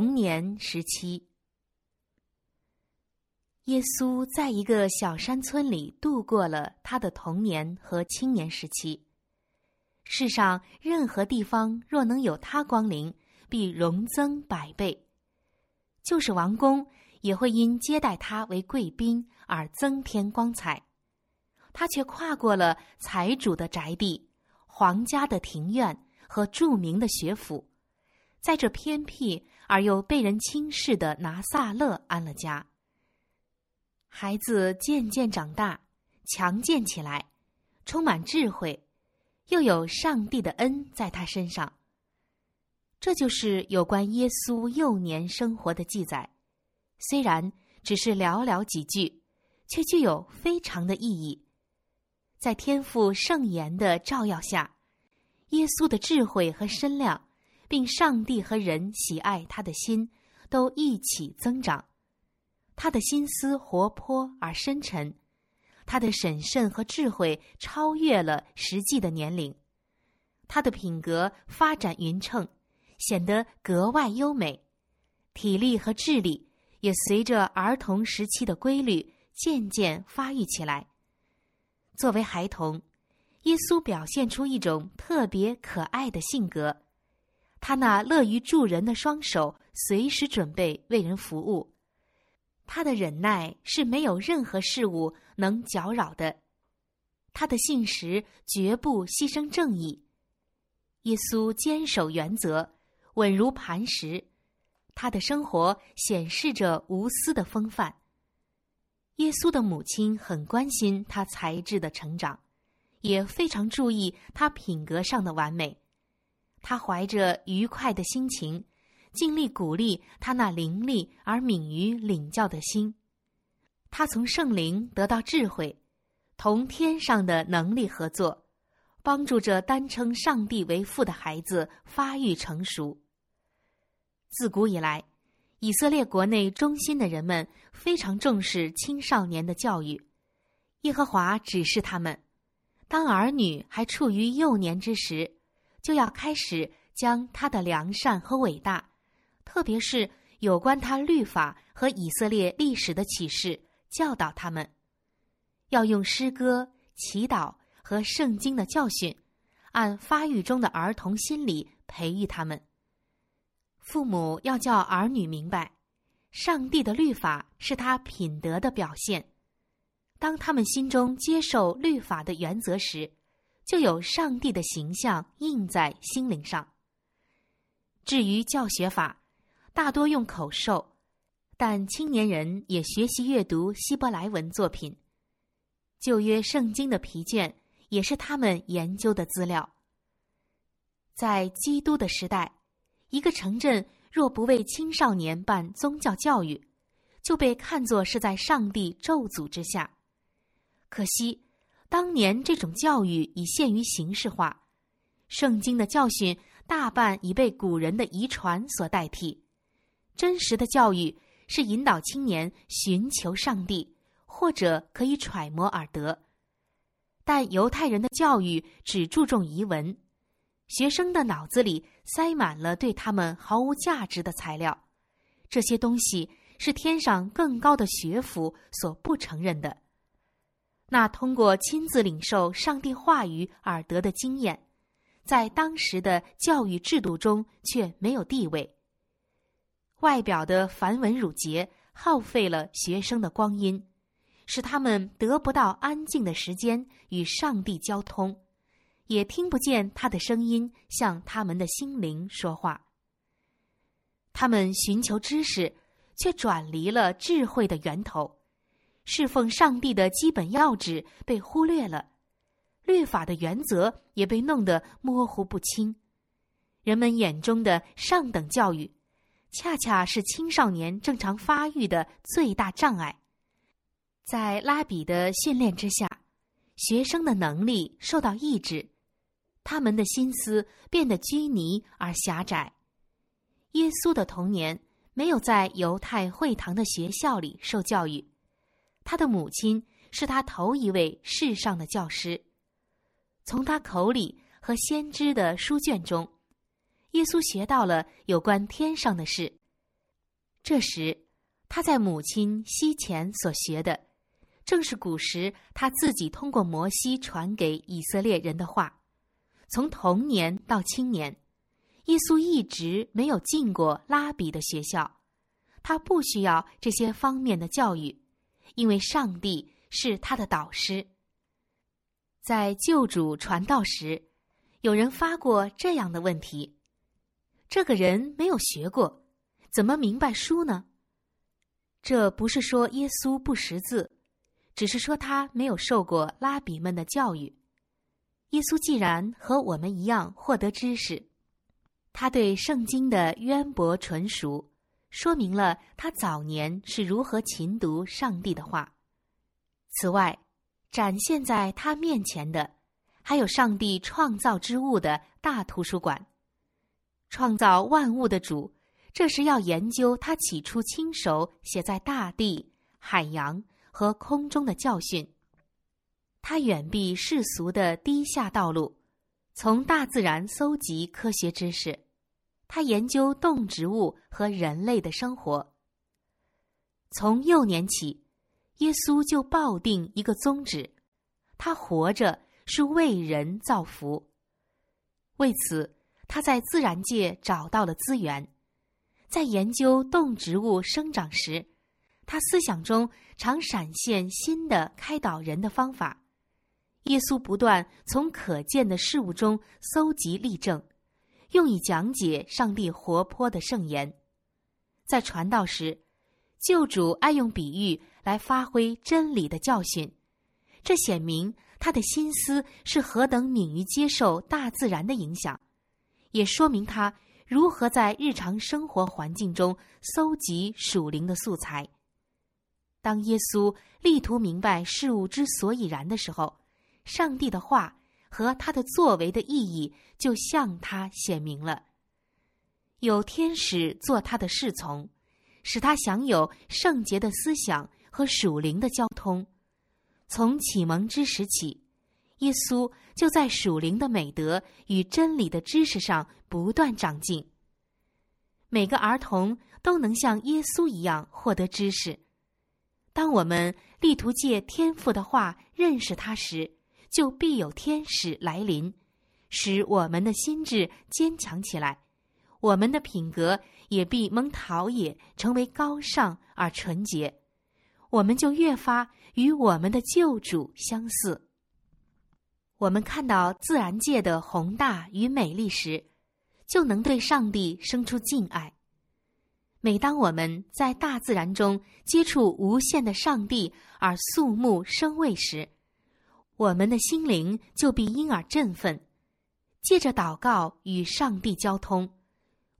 童年时期。耶稣在一个小山村里度过了他的童年和青年时期。世上任何地方若能有他光临，必荣增百倍；就是王宫，也会因接待他为贵宾而增添光彩。他却跨过了财主的宅地、皇家的庭院和著名的学府。在这偏僻而又被人轻视的拿撒勒安了家。孩子渐渐长大，强健起来，充满智慧，又有上帝的恩在他身上。这就是有关耶稣幼年生活的记载，虽然只是寥寥几句，却具有非常的意义。在天父圣言的照耀下，耶稣的智慧和身量。并上帝和人喜爱他的心都一起增长，他的心思活泼而深沉，他的审慎和智慧超越了实际的年龄，他的品格发展匀称，显得格外优美，体力和智力也随着儿童时期的规律渐渐发育起来。作为孩童，耶稣表现出一种特别可爱的性格。他那乐于助人的双手，随时准备为人服务。他的忍耐是没有任何事物能搅扰的。他的信实绝不牺牲正义。耶稣坚守原则，稳如磐石。他的生活显示着无私的风范。耶稣的母亲很关心他才智的成长，也非常注意他品格上的完美。他怀着愉快的心情，尽力鼓励他那伶俐而敏于领教的心。他从圣灵得到智慧，同天上的能力合作，帮助着单称上帝为父的孩子发育成熟。自古以来，以色列国内中心的人们非常重视青少年的教育。耶和华指示他们，当儿女还处于幼年之时。就要开始将他的良善和伟大，特别是有关他律法和以色列历史的启示教导他们，要用诗歌、祈祷和圣经的教训，按发育中的儿童心理培育他们。父母要叫儿女明白，上帝的律法是他品德的表现。当他们心中接受律法的原则时。就有上帝的形象印在心灵上。至于教学法，大多用口授，但青年人也学习阅读希伯来文作品。旧约圣经的皮卷也是他们研究的资料。在基督的时代，一个城镇若不为青少年办宗教教育，就被看作是在上帝咒诅之下。可惜。当年这种教育已限于形式化，圣经的教训大半已被古人的遗传所代替。真实的教育是引导青年寻求上帝，或者可以揣摩而得。但犹太人的教育只注重遗文，学生的脑子里塞满了对他们毫无价值的材料，这些东西是天上更高的学府所不承认的。那通过亲自领受上帝话语而得的经验，在当时的教育制度中却没有地位。外表的繁文缛节耗费了学生的光阴，使他们得不到安静的时间与上帝交通，也听不见他的声音向他们的心灵说话。他们寻求知识，却转离了智慧的源头。侍奉上帝的基本要旨被忽略了，律法的原则也被弄得模糊不清。人们眼中的上等教育，恰恰是青少年正常发育的最大障碍。在拉比的训练之下，学生的能力受到抑制，他们的心思变得拘泥而狭窄。耶稣的童年没有在犹太会堂的学校里受教育。他的母亲是他头一位世上的教师，从他口里和先知的书卷中，耶稣学到了有关天上的事。这时，他在母亲西前所学的，正是古时他自己通过摩西传给以色列人的话。从童年到青年，耶稣一直没有进过拉比的学校，他不需要这些方面的教育，因为上帝是他的导师。在救主传道时，有人发过这样的问题：这个人没有学过，怎么明白书呢？这不是说耶稣不识字，只是说他没有受过拉比们的教育。耶稣既然和我们一样获得知识，他对圣经的渊博纯熟，说明了他早年是如何勤读上帝的话。此外，展现在他面前的，还有上帝创造之物的大图书馆。创造万物的主，这是要研究他起初亲手写在大地、海洋和空中的教训。他远避世俗的低下道路，从大自然搜集科学知识。他研究动植物和人类的生活。从幼年起。耶稣就抱定一个宗旨：他活着是为人造福。为此，他在自然界找到了资源。在研究动植物生长时，他思想中常闪现新的开导人的方法。耶稣不断从可见的事物中搜集例证，用以讲解上帝活泼的圣言。在传道时，救主爱用比喻。来发挥真理的教训，这显明他的心思是何等敏于接受大自然的影响，也说明他如何在日常生活环境中搜集属灵的素材。当耶稣力图明白事物之所以然的时候，上帝的话和他的作为的意义就向他显明了。有天使做他的侍从，使他享有圣洁的思想。和属灵的交通，从启蒙之时起，耶稣就在属灵的美德与真理的知识上不断长进。每个儿童都能像耶稣一样获得知识。当我们力图借天赋的话认识他时，就必有天使来临，使我们的心智坚强起来，我们的品格也必蒙陶冶，成为高尚而纯洁。我们就越发与我们的救主相似。我们看到自然界的宏大与美丽时，就能对上帝生出敬爱。每当我们在大自然中接触无限的上帝而肃穆生畏时，我们的心灵就必因而振奋。借着祷告与上帝交通，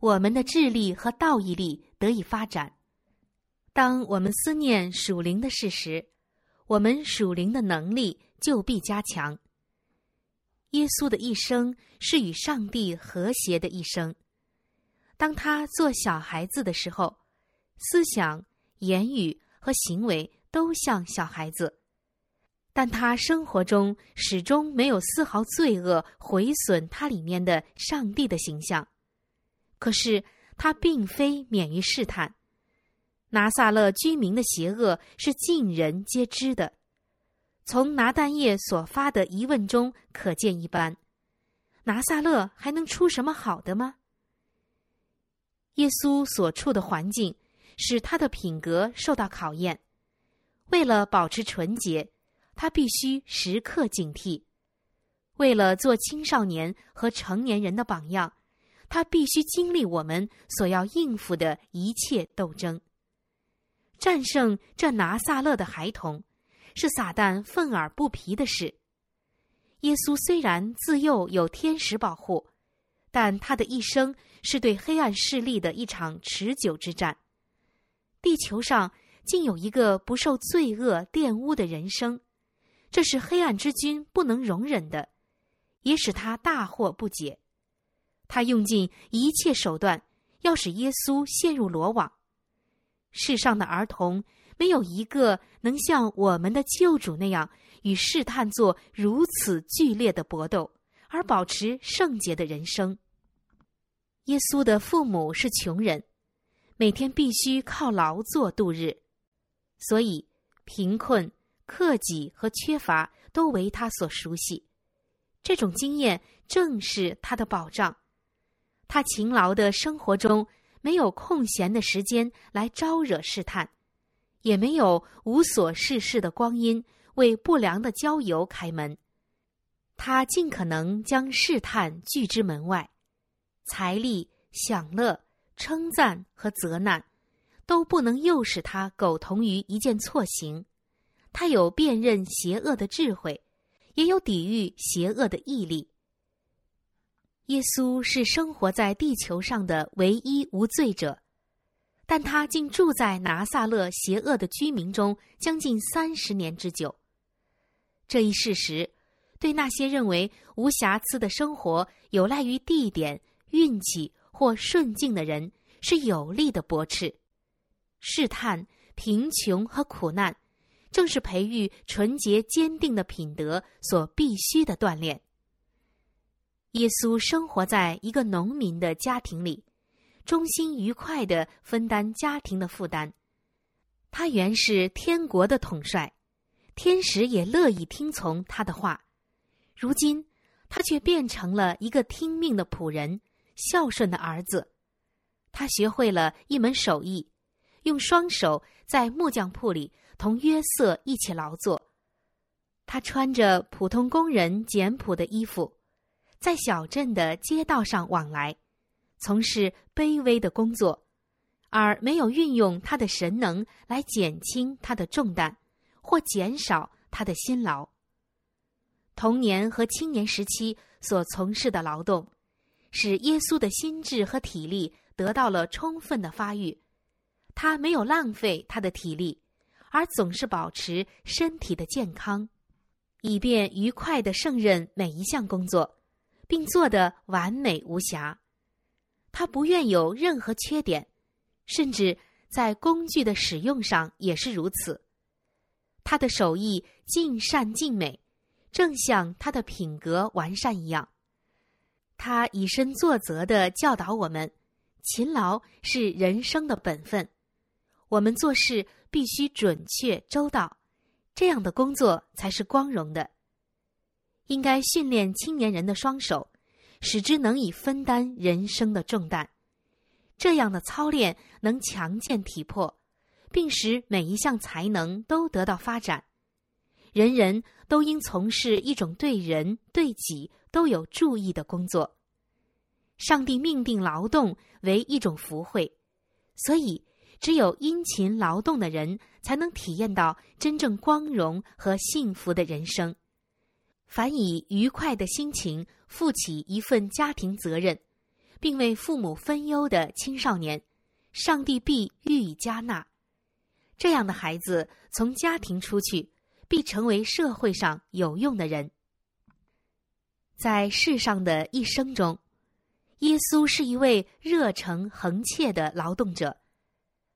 我们的智力和道义力得以发展。当我们思念属灵的事时，我们属灵的能力就必加强。耶稣的一生是与上帝和谐的一生。当他做小孩子的时候，思想、言语和行为都像小孩子，但他生活中始终没有丝毫罪恶毁损他里面的上帝的形象。可是他并非免于试探。拿撒勒居民的邪恶是尽人皆知的，从拿但业所发的疑问中可见一斑。拿撒勒还能出什么好的吗？耶稣所处的环境使他的品格受到考验，为了保持纯洁，他必须时刻警惕；为了做青少年和成年人的榜样，他必须经历我们所要应付的一切斗争。战胜这拿撒勒的孩童，是撒旦愤而不疲的事。耶稣虽然自幼有天使保护，但他的一生是对黑暗势力的一场持久之战。地球上竟有一个不受罪恶玷污的人生，这是黑暗之君不能容忍的，也使他大惑不解。他用尽一切手段，要使耶稣陷入罗网。世上的儿童没有一个能像我们的救主那样与试探做如此剧烈的搏斗，而保持圣洁的人生。耶稣的父母是穷人，每天必须靠劳作度日，所以贫困、克己和缺乏都为他所熟悉。这种经验正是他的保障。他勤劳的生活中没有空闲的时间来招惹试探，也没有无所事事的光阴为不良的交友开门。他尽可能将试探拒之门外，财力、享乐、称赞和责难，都不能诱使他苟同于一件错行。他有辨认邪恶的智慧，也有抵御邪恶的毅力。耶稣是生活在地球上的唯一无罪者，但他竟住在拿撒勒邪恶的居民中将近三十年之久。这一事实。对那些认为无瑕疵的生活有赖于地点、运气或顺境的人，是有力的驳斥。试探、贫穷和苦难，正是培育纯洁坚定的品德所必须的锻炼。耶稣生活在一个农民的家庭里，衷心愉快的分担家庭的负担。他原是天国的统帅，天使也乐意听从他的话。如今，他却变成了一个听命的仆人，孝顺的儿子。他学会了一门手艺，用双手在木匠铺里同约瑟一起劳作。他穿着普通工人简朴的衣服，在小镇的街道上往来，从事卑微的工作，而没有运用他的神能来减轻他的重担，或减少他的辛劳。童年和青年时期所从事的劳动，使耶稣的心智和体力得到了充分的发育。他没有浪费他的体力，而总是保持身体的健康，以便愉快的胜任每一项工作，并做得完美无瑕。他不愿有任何缺点，甚至在工具的使用上也是如此。他的手艺尽善尽美。正像他的品格完善一样，他以身作则的教导我们：勤劳是人生的本分。我们做事必须准确周到，这样的工作才是光荣的。应该训练青年人的双手，使之能以分担人生的重担。这样的操练能强健体魄，并使每一项才能都得到发展。人人都应从事一种对人对己都有注意的工作。上帝命定劳动为一种福惠，所以只有殷勤劳动的人才能体验到真正光荣和幸福的人生。凡以愉快的心情负起一份家庭责任，并为父母分忧的青少年，上帝必予以加纳。这样的孩子从家庭出去。必成为社会上有用的人。在世上的一生中，耶稣是一位热诚恒切的劳动者，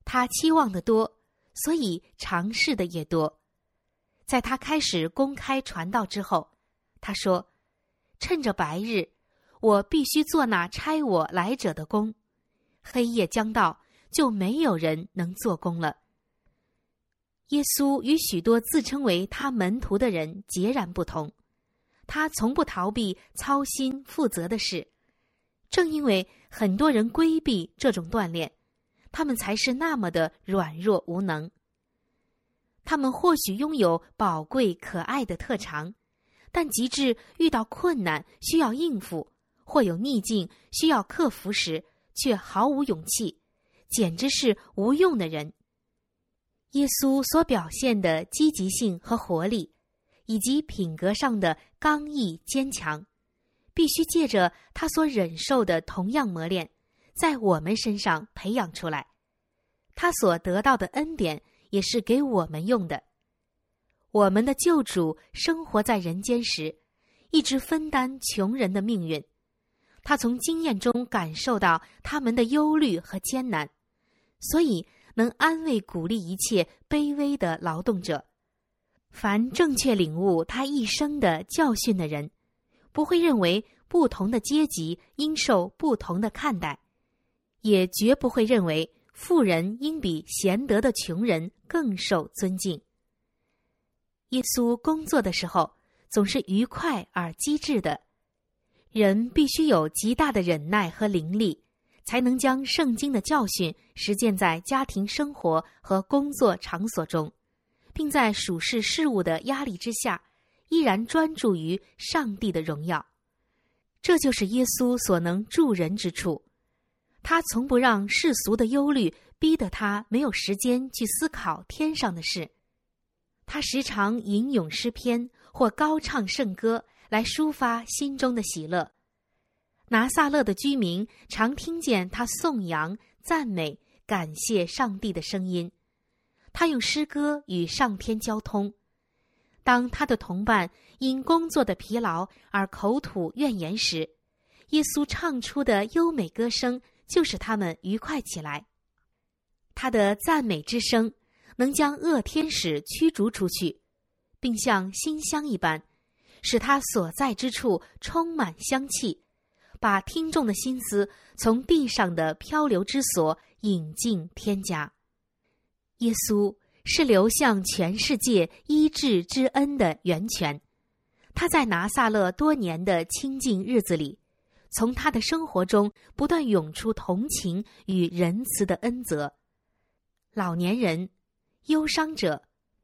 他期望的多，所以尝试的也多。在他开始公开传道之后，他说：“趁着白日，我必须做那差我来者的工；黑夜将到，就没有人能做工了。”耶稣与许多自称为他门徒的人截然不同，他从不逃避操心负责的事。正因为很多人规避这种锻炼，他们才是那么的软弱无能。他们或许拥有宝贵可爱的特长，但极致遇到困难需要应付，或有逆境需要克服时，却毫无勇气，简直是无用的人。耶稣所表现的积极性和活力，以及品格上的刚毅坚强，必须借着他所忍受的同样磨练，在我们身上培养出来。他所得到的恩典也是给我们用的。我们的救主生活在人间时，一直分担穷人的命运。他从经验中感受到他们的忧虑和艰难，所以。能安慰、鼓励一切卑微的劳动者。凡正确领悟他一生的教训的人，不会认为不同的阶级应受不同的看待，也绝不会认为富人应比贤德的穷人更受尊敬。耶稣工作的时候总是愉快而机智的，人必须有极大的忍耐和灵力，才能将圣经的教训实践在家庭生活和工作场所中，并在属世事务的压力之下，依然专注于上帝的荣耀。这就是耶稣所能助人之处，他从不让世俗的忧虑逼得他没有时间去思考天上的事。他时常吟咏诗篇或高唱圣歌来抒发心中的喜乐。拿撒勒的居民常听见他颂扬、赞美、感谢上帝的声音。他用诗歌与上天交通。当他的同伴因工作的疲劳而口吐怨言时，耶稣唱出的优美歌声就使他们愉快起来。他的赞美之声。能将恶天使驱逐出去，并像馨香一般，使他所在之处充满香气，把听众的心思从地上的漂流之所引进天家。耶稣是流向全世界医治之恩的源泉。他在拿撒勒多年的清净日子里，从他的生活中不断涌出同情与仁慈的恩泽。老年人。忧伤者、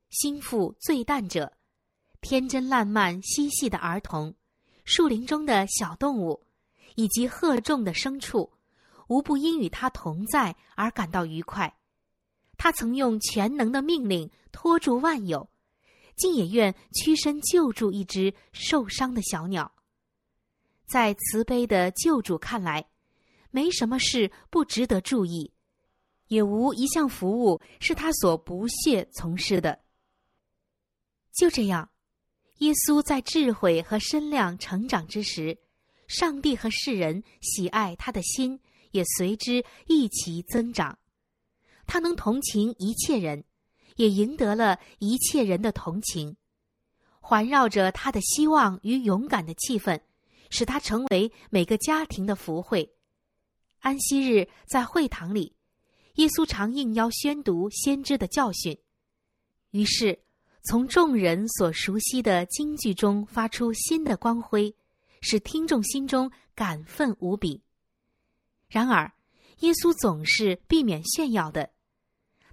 心腹醉淡者、天真烂漫嬉戏的儿童、树林中的小动物，以及贺众的牲畜，无不因与他同在而感到愉快。他曾用全能的命令拖住万有，竟也愿屈身救助一只受伤的小鸟。在慈悲的救主看来，没什么事不值得注意。也无一项服务是他所不屑从事的。就这样，耶稣在智慧和身量成长之时，上帝和世人喜爱他的心也随之一齐增长。他能同情一切人，也赢得了一切人的同情。环绕着他的希望与勇敢的气氛，使他成为每个家庭的福慧。安息日在会堂里。耶稣常应邀宣读先知的教训，于是从众人所熟悉的京剧中发出新的光辉，使听众心中感愤无比。然而，耶稣总是避免炫耀的。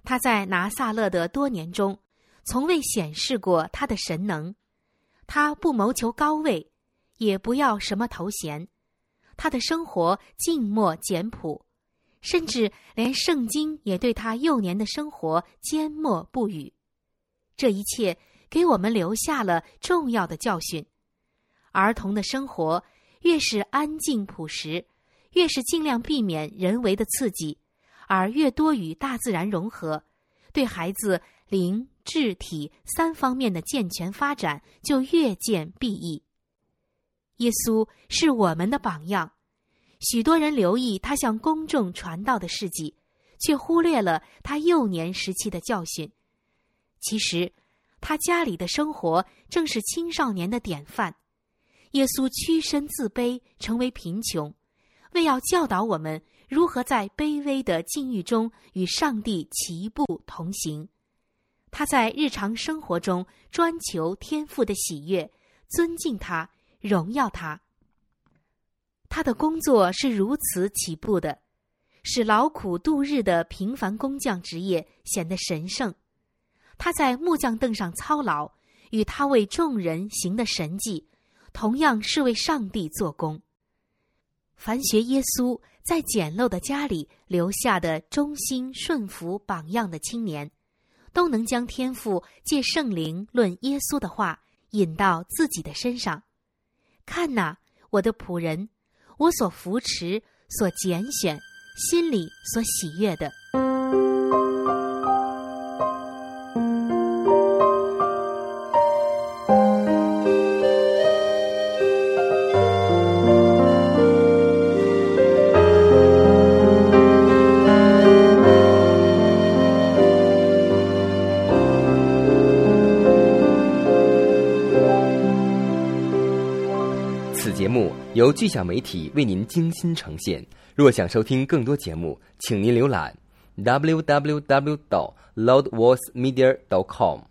他在拿撒勒的多年中，从未显示过他的神能。他不谋求高位，也不要什么头衔。他的生活静默简朴。甚至连圣经也对他幼年的生活缄默不语，这一切给我们留下了重要的教训：儿童的生活越是安静朴实，越是尽量避免人为的刺激，而越多与大自然融合，对孩子灵智体三方面的健全发展就越见裨益。耶稣是我们的榜样。许多人留意他向公众传道的事迹，却忽略了他幼年时期的教训。其实，他家里的生活正是青少年的典范。耶稣屈身自卑，成为贫穷，为要教导我们如何在卑微的境遇中与上帝齐步同行。他在日常生活中专求天父的喜悦，尊敬他，荣耀他。他的工作是如此起步的，使劳苦度日的平凡工匠职业显得神圣。他在木匠凳上操劳，与他为众人行的神迹，同样是为上帝做工。凡学耶稣在简陋的家里留下的忠心顺服榜样的青年，都能将天赋借圣灵论耶稣的话引到自己的身上。看哪，我的仆人。我所扶持、所拣选、心里所喜悦的。巨响媒体为您精心呈现。若想收听更多节目，请您浏览 www.loudvoicemedia.com。